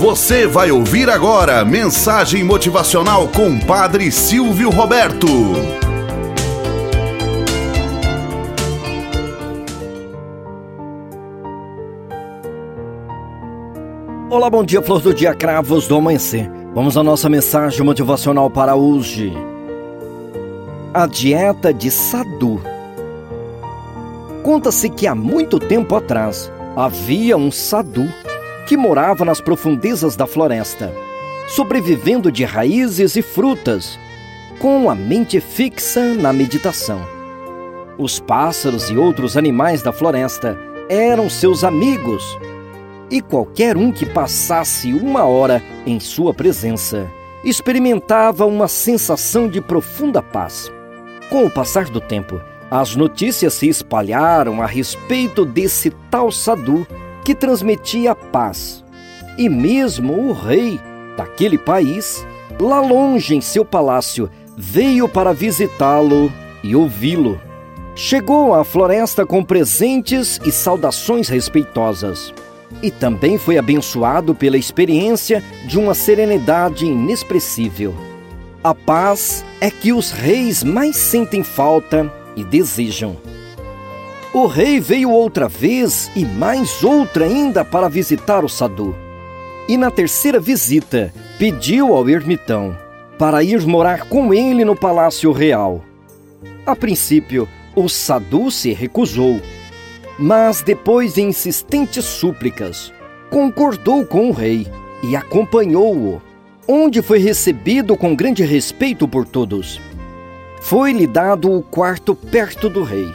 Você vai ouvir agora mensagem motivacional com Padre Silvio Roberto. Olá, bom dia, flor do dia, cravos do amanhecer. Vamos à nossa mensagem motivacional para hoje. A dieta de Sadu. Conta-se que há muito tempo atrás havia um Sadu que morava nas profundezas da floresta, sobrevivendo de raízes e frutas, com a mente fixa na meditação. Os pássaros e outros animais da floresta eram seus amigos, e qualquer um que passasse uma hora em sua presença experimentava uma sensação de profunda paz. Com o passar do tempo, as notícias se espalharam a respeito desse tal Sadu que transmitia paz. E mesmo o rei daquele país, lá longe em seu palácio, veio para visitá-lo e ouvi-lo. Chegou à floresta com presentes e saudações respeitosas. E também foi abençoado pela experiência de uma serenidade inexpressível. A paz é que os reis mais sentem falta e desejam. O rei veio outra vez e mais outra ainda para visitar o Sadu. E na terceira visita, pediu ao ermitão para ir morar com ele no palácio real. A princípio, o Sadu se recusou, mas depois de insistentes súplicas, concordou com o rei e acompanhou-o, onde foi recebido com grande respeito por todos. Foi-lhe dado o quarto perto do rei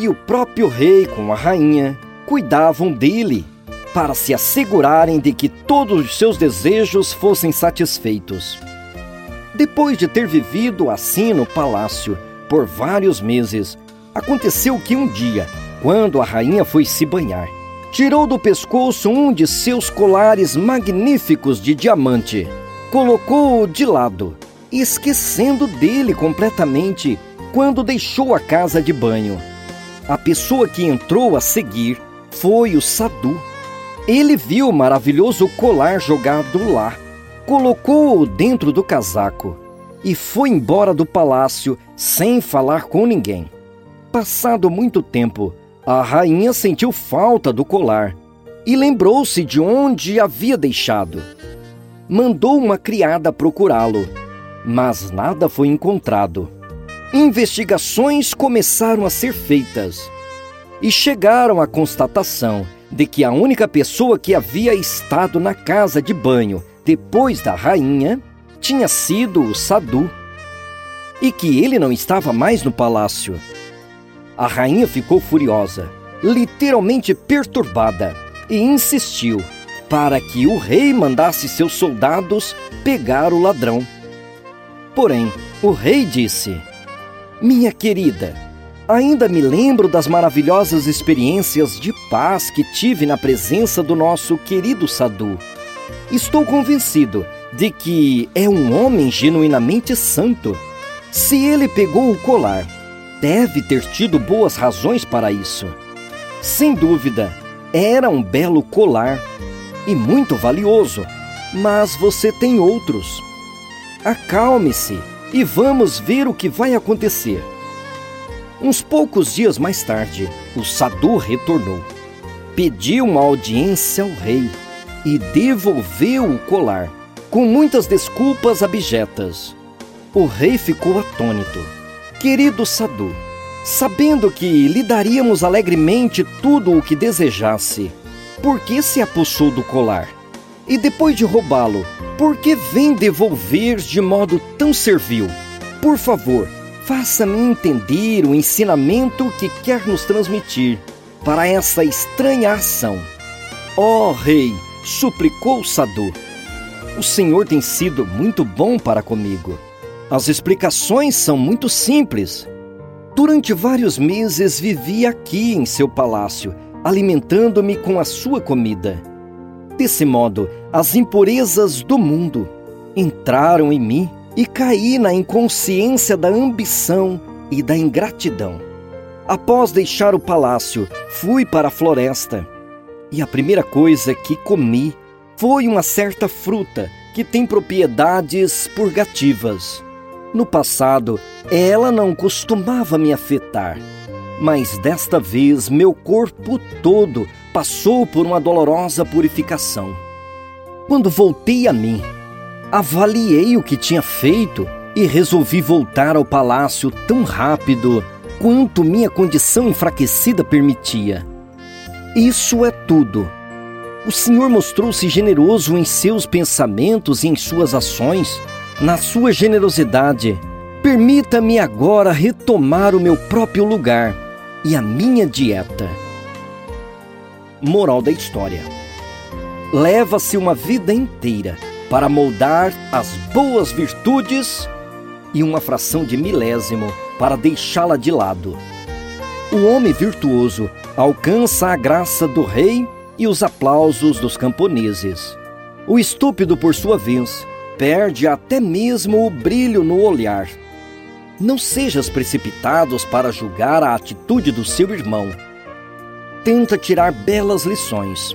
e o próprio rei com a rainha cuidavam dele para se assegurarem de que todos os seus desejos fossem satisfeitos. Depois de ter vivido assim no palácio por vários meses, aconteceu que um dia, quando a rainha foi se banhar, tirou do pescoço um de seus colares magníficos de diamante, colocou-o de lado, esquecendo dele completamente quando deixou a casa de banho. A pessoa que entrou a seguir foi o Sadu. Ele viu o maravilhoso colar jogado lá, colocou-o dentro do casaco e foi embora do palácio sem falar com ninguém. Passado muito tempo, a rainha sentiu falta do colar e lembrou-se de onde havia deixado. Mandou uma criada procurá-lo, mas nada foi encontrado. Investigações começaram a ser feitas e chegaram à constatação de que a única pessoa que havia estado na casa de banho depois da rainha tinha sido o Sadu e que ele não estava mais no palácio. A rainha ficou furiosa, literalmente perturbada, e insistiu para que o rei mandasse seus soldados pegar o ladrão. Porém, o rei disse: minha querida, ainda me lembro das maravilhosas experiências de paz que tive na presença do nosso querido Sadu. Estou convencido de que é um homem genuinamente santo. Se ele pegou o colar, deve ter tido boas razões para isso. Sem dúvida, era um belo colar e muito valioso, mas você tem outros. Acalme-se e vamos ver o que vai acontecer. Uns poucos dias mais tarde, o Sadu retornou. Pediu uma audiência ao rei e devolveu o colar, com muitas desculpas abjetas. O rei ficou atônito. Querido Sadu, sabendo que lhe daríamos alegremente tudo o que desejasse, por que se apossou do colar? E depois de roubá-lo, por que vem devolver de modo tão servil? Por favor, faça-me entender o ensinamento que quer nos transmitir para essa estranha ação. Ó oh, rei, suplicou Sadu, o Senhor tem sido muito bom para comigo. As explicações são muito simples. Durante vários meses vivi aqui em seu palácio, alimentando-me com a sua comida. Desse modo, as impurezas do mundo entraram em mim e caí na inconsciência da ambição e da ingratidão. Após deixar o palácio, fui para a floresta e a primeira coisa que comi foi uma certa fruta que tem propriedades purgativas. No passado, ela não costumava me afetar, mas desta vez meu corpo todo passou por uma dolorosa purificação. Quando voltei a mim, avaliei o que tinha feito e resolvi voltar ao palácio tão rápido quanto minha condição enfraquecida permitia. Isso é tudo. O Senhor mostrou-se generoso em seus pensamentos e em suas ações, na sua generosidade. Permita-me agora retomar o meu próprio lugar e a minha dieta. Moral da história: Leva-se uma vida inteira para moldar as boas virtudes e uma fração de milésimo para deixá-la de lado. O homem virtuoso alcança a graça do rei e os aplausos dos camponeses. O estúpido, por sua vez, perde até mesmo o brilho no olhar. Não sejas precipitados para julgar a atitude do seu irmão. Tenta tirar belas lições.